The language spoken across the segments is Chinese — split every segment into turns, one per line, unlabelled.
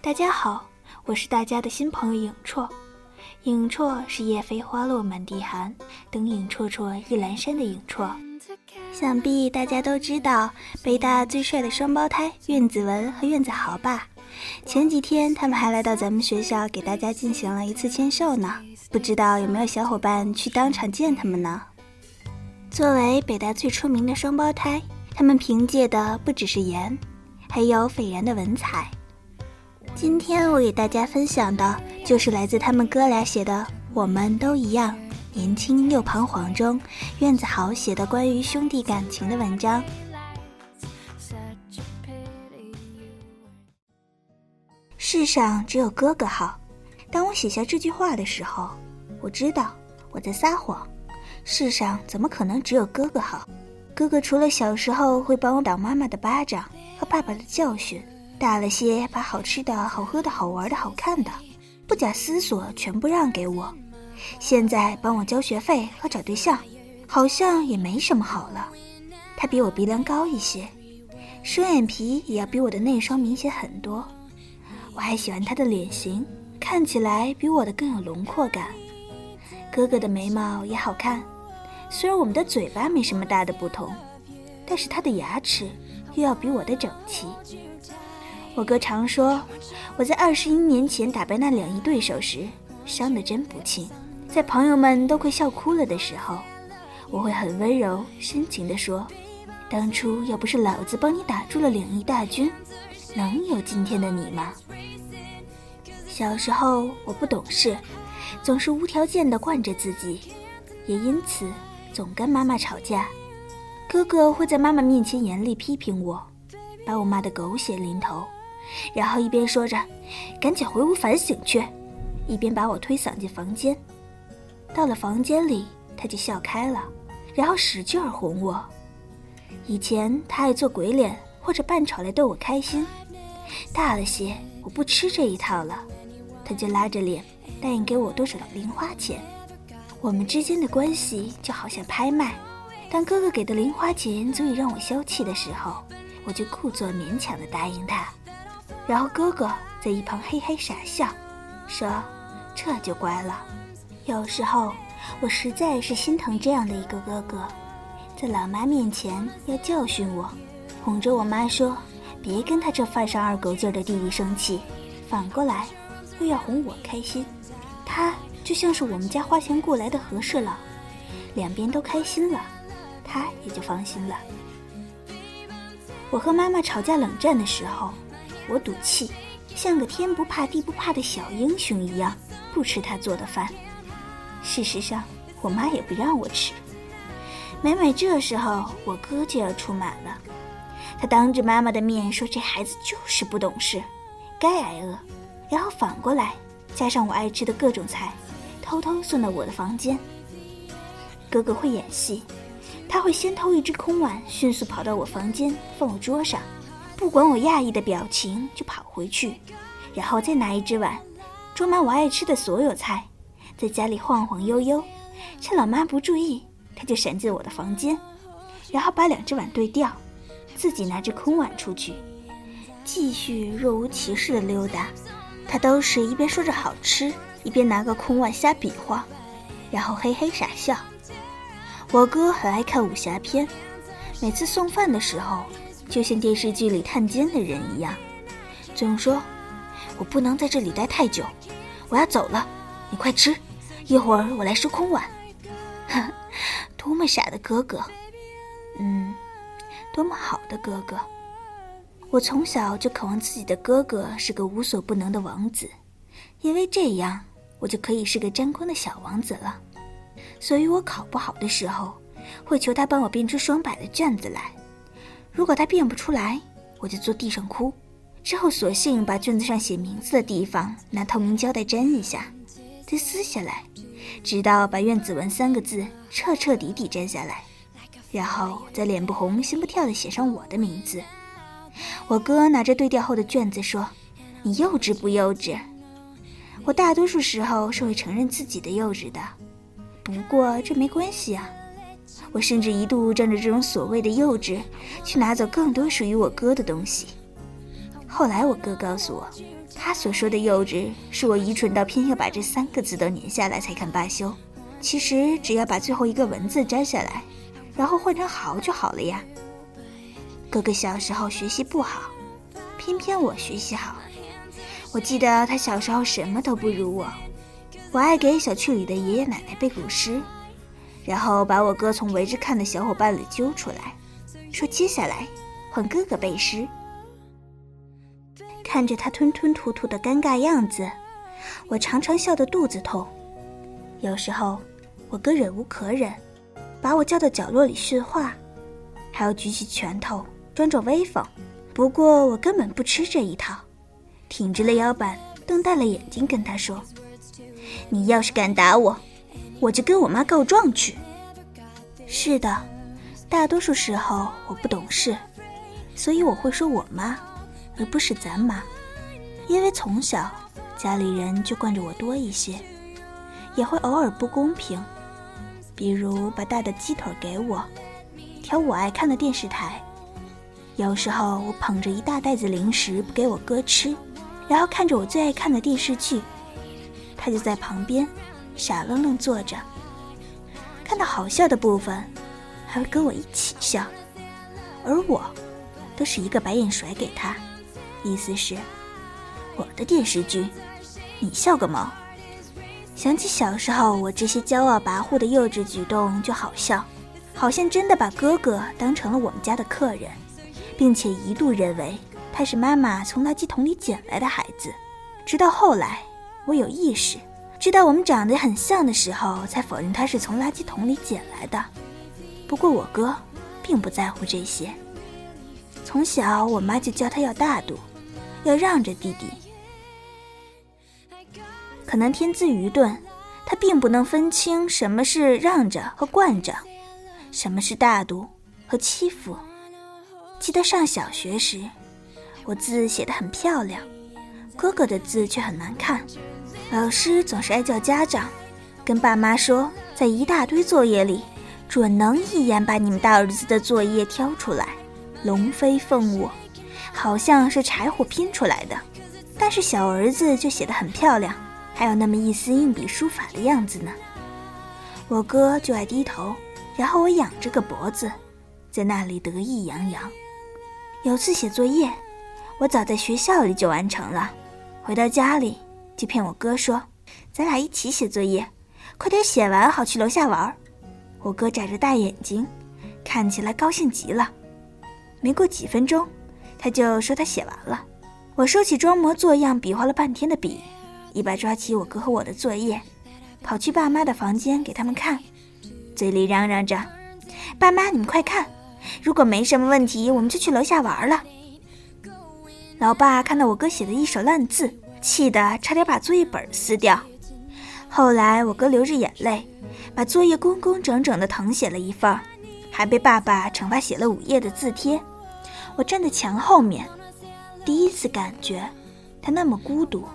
大家好，我是大家的新朋友影绰。影绰是叶飞花落满地寒，等影绰绰一阑珊的影绰。想必大家都知道，北大最帅的双胞胎苑子文和苑子豪吧？前几天他们还来到咱们学校给大家进行了一次签售呢。不知道有没有小伙伴去当场见他们呢？作为北大最出名的双胞胎，他们凭借的不只是颜，还有斐然的文采。今天我给大家分享的就是来自他们哥俩写的《我们都一样，年轻又彷徨》中，苑子豪写的关于兄弟感情的文章。世上只有哥哥好。当我写下这句话的时候，我知道我在撒谎。世上怎么可能只有哥哥好？哥哥除了小时候会帮我挡妈妈的巴掌和爸爸的教训。大了些，把好吃的、好喝的、好玩的、好看的，不假思索全部让给我。现在帮我交学费和找对象，好像也没什么好了。他比我鼻梁高一些，双眼皮也要比我的内双明显很多。我还喜欢他的脸型，看起来比我的更有轮廓感。哥哥的眉毛也好看，虽然我们的嘴巴没什么大的不同，但是他的牙齿又要比我的整齐。我哥常说，我在二十一年前打败那两亿对手时，伤得真不轻。在朋友们都快笑哭了的时候，我会很温柔深情地说：“当初要不是老子帮你打住了两亿大军，能有今天的你吗？”小时候我不懂事，总是无条件地惯着自己，也因此总跟妈妈吵架。哥哥会在妈妈面前严厉批评我，把我骂得狗血淋头。然后一边说着“赶紧回屋反省去”，一边把我推搡进房间。到了房间里，他就笑开了，然后使劲儿哄我。以前他爱做鬼脸或者扮丑来逗我开心，大了些我不吃这一套了，他就拉着脸答应给我多少的零花钱。我们之间的关系就好像拍卖，当哥哥给的零花钱足以让我消气的时候，我就故作勉强的答应他。然后哥哥在一旁嘿嘿傻笑，说：“这就乖了。”有时候我实在是心疼这样的一个哥哥，在老妈面前要教训我，哄着我妈说：“别跟他这犯上二狗劲的弟弟生气。”反过来又要哄我开心，他就像是我们家花钱雇来的和事佬，两边都开心了，他也就放心了。我和妈妈吵架冷战的时候。我赌气，像个天不怕地不怕的小英雄一样，不吃他做的饭。事实上，我妈也不让我吃。每每这时候，我哥就要出马了。他当着妈妈的面说：“这孩子就是不懂事，该挨饿。”然后反过来，加上我爱吃的各种菜，偷偷送到我的房间。哥哥会演戏，他会先偷一只空碗，迅速跑到我房间，放我桌上。不管我讶异的表情，就跑回去，然后再拿一只碗，装满我爱吃的所有菜，在家里晃晃悠悠，趁老妈不注意，他就闪进我的房间，然后把两只碗对调，自己拿着空碗出去，继续若无其事的溜达。他都是一边说着好吃，一边拿个空碗瞎比划，然后嘿嘿傻笑。我哥很爱看武侠片，每次送饭的时候。就像电视剧里探监的人一样，总说：“我不能在这里待太久，我要走了。你快吃，一会儿我来收空碗。”哼，多么傻的哥哥！嗯，多么好的哥哥！我从小就渴望自己的哥哥是个无所不能的王子，因为这样我就可以是个沾光的小王子了。所以我考不好的时候，会求他帮我编出双百的卷子来。如果他变不出来，我就坐地上哭。之后索性把卷子上写名字的地方拿透明胶带粘一下，再撕下来，直到把“苑子文”三个字彻彻底底粘下来，然后再脸不红心不跳地写上我的名字。我哥拿着对调后的卷子说：“你幼稚不幼稚？”我大多数时候是会承认自己的幼稚的，不过这没关系啊。我甚至一度仗着这种所谓的幼稚，去拿走更多属于我哥的东西。后来我哥告诉我，他所说的幼稚，是我愚蠢到偏要把这三个字都粘下来才肯罢休。其实只要把最后一个文字摘下来，然后换成好就好了呀。哥哥小时候学习不好，偏偏我学习好。我记得他小时候什么都不如我。我爱给小区里的爷爷奶奶背古诗，然后把我哥从围着看的小伙伴里揪出来，说接下来换哥哥背诗。看着他吞吞吐吐的尴尬样子，我常常笑得肚子痛。有时候，我哥忍无可忍，把我叫到角落里训话，还要举起拳头装作威风。不过我根本不吃这一套，挺直了腰板，瞪大了眼睛跟他说：“你要是敢打我，我就跟我妈告状去。”是的，大多数时候我不懂事，所以我会说我妈。而不是咱妈，因为从小家里人就惯着我多一些，也会偶尔不公平，比如把大的鸡腿给我，挑我爱看的电视台。有时候我捧着一大袋子零食不给我哥吃，然后看着我最爱看的电视剧，他就在旁边傻愣愣坐着，看到好笑的部分，还会跟我一起笑，而我都是一个白眼甩给他。意思是，我的电视剧，你笑个毛！想起小时候我这些骄傲跋扈的幼稚举动就好笑，好像真的把哥哥当成了我们家的客人，并且一度认为他是妈妈从垃圾桶里捡来的孩子。直到后来我有意识，知道我们长得很像的时候，才否认他是从垃圾桶里捡来的。不过我哥并不在乎这些，从小我妈就教他要大度。要让着弟弟，可能天资愚钝，他并不能分清什么是让着和惯着，什么是大度和欺负。记得上小学时，我字写得很漂亮，哥哥的字却很难看，老师总是爱叫家长，跟爸妈说，在一大堆作业里，准能一眼把你们大儿子的作业挑出来，龙飞凤舞。好像是柴火拼出来的，但是小儿子就写得很漂亮，还有那么一丝硬笔书法的样子呢。我哥就爱低头，然后我仰着个脖子，在那里得意洋洋。有次写作业，我早在学校里就完成了，回到家里就骗我哥说：“咱俩一起写作业，快点写完好去楼下玩。”我哥眨着大眼睛，看起来高兴极了。没过几分钟。他就说他写完了，我收起装模作样比划了半天的笔，一把抓起我哥和我的作业，跑去爸妈的房间给他们看，嘴里嚷嚷着：“爸妈，你们快看，如果没什么问题，我们就去楼下玩了。”老爸看到我哥写的一手烂字，气得差点把作业本撕掉。后来我哥流着眼泪，把作业工工整整的誊写了一份，还被爸爸惩罚写了五页的字帖。我站在墙后面，第一次感觉他那么孤独，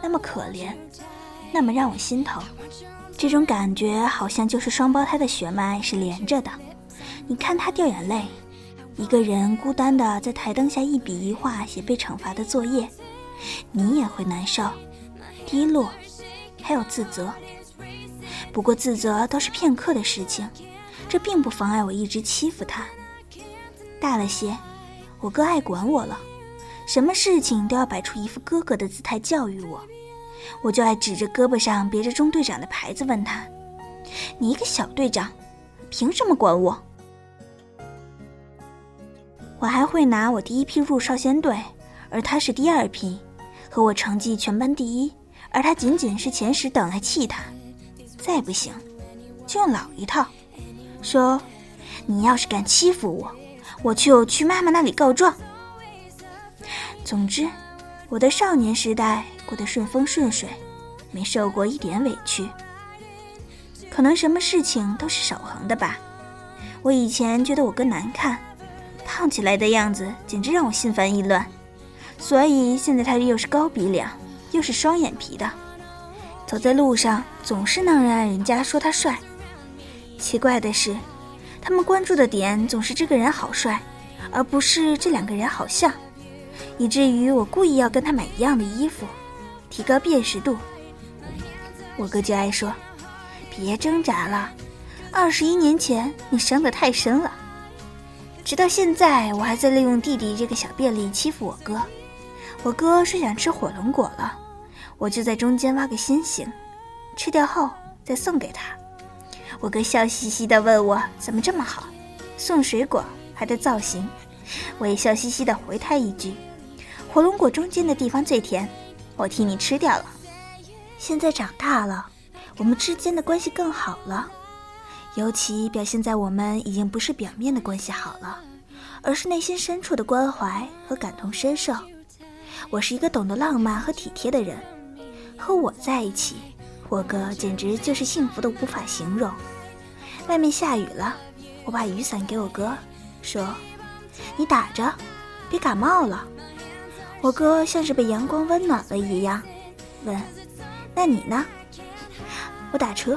那么可怜，那么让我心疼。这种感觉好像就是双胞胎的血脉是连着的。你看他掉眼泪，一个人孤单的在台灯下一笔一画写被惩罚的作业，你也会难受、低落，还有自责。不过自责都是片刻的事情，这并不妨碍我一直欺负他。大了些。我哥爱管我了，什么事情都要摆出一副哥哥的姿态教育我，我就爱指着胳膊上别着中队长的牌子问他：“你一个小队长，凭什么管我？”我还会拿我第一批入少先队，而他是第二批，和我成绩全班第一，而他仅仅是前十等来气他。再不行，就用老一套，说：“你要是敢欺负我。”我就去妈妈那里告状。总之，我的少年时代过得顺风顺水，没受过一点委屈。可能什么事情都是守恒的吧。我以前觉得我哥难看，胖起来的样子简直让我心烦意乱，所以现在他又是高鼻梁，又是双眼皮的，走在路上总是能让人家说他帅。奇怪的是。他们关注的点总是这个人好帅，而不是这两个人好像。以至于我故意要跟他买一样的衣服，提高辨识度。我哥就爱说：“别挣扎了，二十一年前你伤得太深了。”直到现在，我还在利用弟弟这个小便利欺负我哥。我哥说想吃火龙果了，我就在中间挖个心形，吃掉后再送给他。我哥笑嘻嘻地问我怎么这么好，送水果还带造型。我也笑嘻嘻地回他一句：“火龙果中间的地方最甜，我替你吃掉了。”现在长大了，我们之间的关系更好了，尤其表现在我们已经不是表面的关系好了，而是内心深处的关怀和感同身受。我是一个懂得浪漫和体贴的人，和我在一起，我哥简直就是幸福的无法形容。外面下雨了，我把雨伞给我哥，说：“你打着，别感冒了。”我哥像是被阳光温暖了一样，问：“那你呢？”我打车。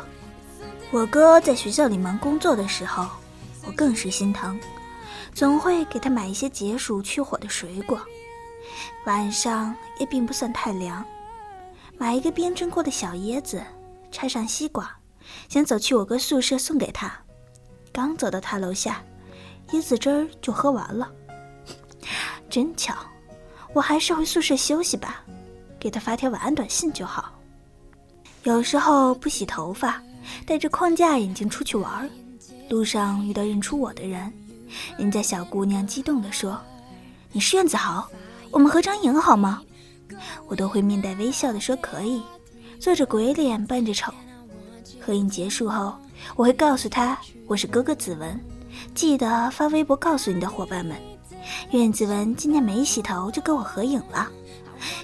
我哥在学校里忙工作的时候，我更是心疼，总会给他买一些解暑去火的水果。晚上也并不算太凉，买一个冰镇过的小椰子，插上吸管，想走去我哥宿舍送给他。刚走到他楼下，椰子汁儿就喝完了。真巧，我还是回宿舍休息吧，给他发条晚安短信就好。有时候不洗头发，戴着框架眼镜出去玩，路上遇到认出我的人，人家小姑娘激动地说：“你是苑子豪。”我们合张影好吗？我都会面带微笑的说可以，做着鬼脸扮着丑。合影结束后，我会告诉他我是哥哥子文，记得发微博告诉你的伙伴们，苑子文今天没洗头就跟我合影了。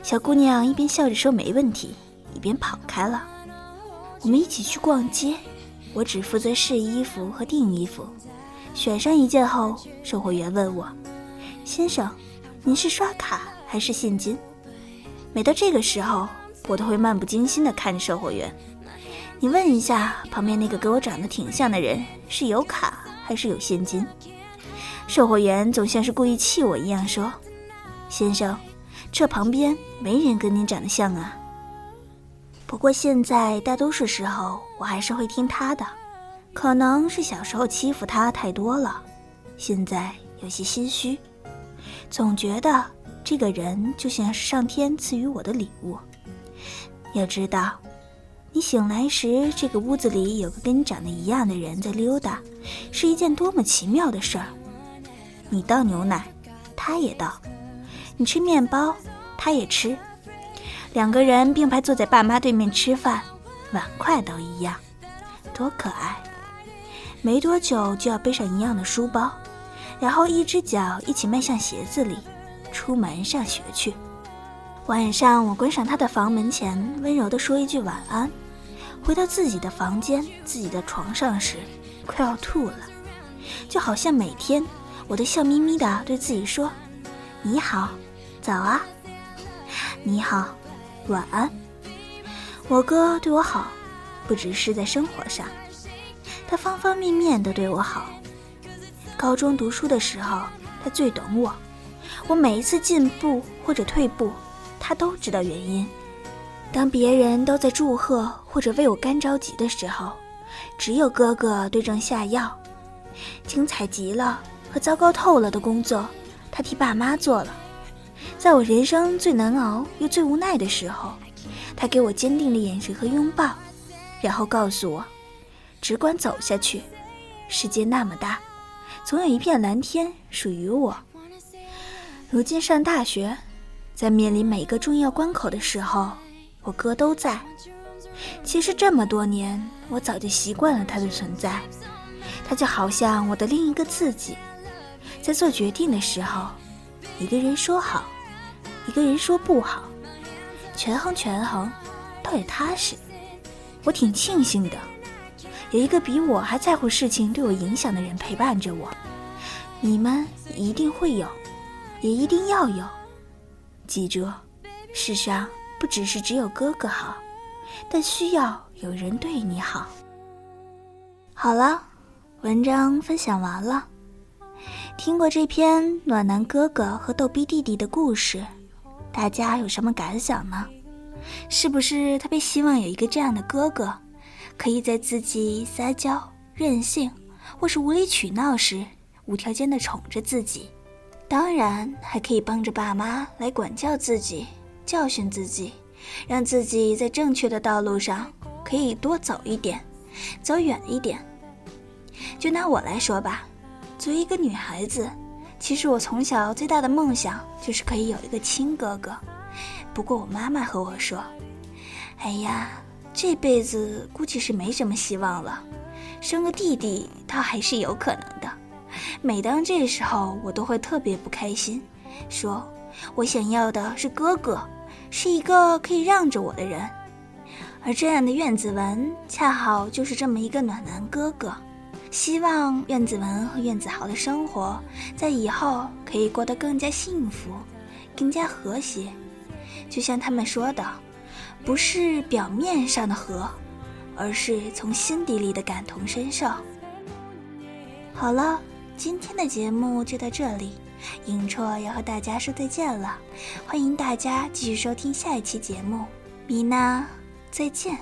小姑娘一边笑着说没问题，一边跑开了。我们一起去逛街，我只负责试衣服和订衣服，选上一件后，售货员问我，先生。您是刷卡还是现金？每到这个时候，我都会漫不经心地看着售货员。你问一下旁边那个跟我长得挺像的人，是有卡还是有现金？售货员总像是故意气我一样说：“先生，这旁边没人跟您长得像啊。”不过现在大多数时候，我还是会听他的。可能是小时候欺负他太多了，现在有些心虚。总觉得这个人就像是上天赐予我的礼物。要知道，你醒来时，这个屋子里有个跟你长得一样的人在溜达，是一件多么奇妙的事儿。你倒牛奶，他也倒；你吃面包，他也吃。两个人并排坐在爸妈对面吃饭，碗筷都一样，多可爱！没多久就要背上一样的书包。然后一只脚一起迈向鞋子里，出门上学去。晚上我关上他的房门前，温柔地说一句晚安。回到自己的房间、自己的床上时，快要吐了，就好像每天我都笑眯眯地对自己说：“你好，早啊，你好，晚安。”我哥对我好，不只是在生活上，他方方面面都对我好。高中读书的时候，他最懂我。我每一次进步或者退步，他都知道原因。当别人都在祝贺或者为我干着急的时候，只有哥哥对症下药。精彩极了和糟糕透了的工作，他替爸妈做了。在我人生最难熬又最无奈的时候，他给我坚定的眼神和拥抱，然后告诉我：只管走下去，世界那么大。总有一片蓝天属于我。如今上大学，在面临每个重要关口的时候，我哥都在。其实这么多年，我早就习惯了他的存在。他就好像我的另一个自己，在做决定的时候，一个人说好，一个人说不好，权衡权衡，倒也踏实。我挺庆幸的。有一个比我还在乎事情对我影响的人陪伴着我，你们一定会有，也一定要有。记住，世上不只是只有哥哥好，但需要有人对你好。好了，文章分享完了。听过这篇暖男哥哥和逗逼弟弟的故事，大家有什么感想呢？是不是特别希望有一个这样的哥哥，可以在自己撒娇、任性或是无理取闹时，无条件的宠着自己？当然，还可以帮着爸妈来管教自己、教训自己，让自己在正确的道路上可以多走一点，走远一点。就拿我来说吧。作为一个女孩子，其实我从小最大的梦想就是可以有一个亲哥哥。不过我妈妈和我说：“哎呀，这辈子估计是没什么希望了，生个弟弟倒还是有可能的。”每当这时候，我都会特别不开心，说：“我想要的是哥哥，是一个可以让着我的人。”而这样的苑子文，恰好就是这么一个暖男哥哥。希望苑子文和苑子豪的生活在以后可以过得更加幸福，更加和谐。就像他们说的，不是表面上的和，而是从心底里的感同身受。好了，今天的节目就到这里，影绰要和大家说再见了。欢迎大家继续收听下一期节目，米娜，再见。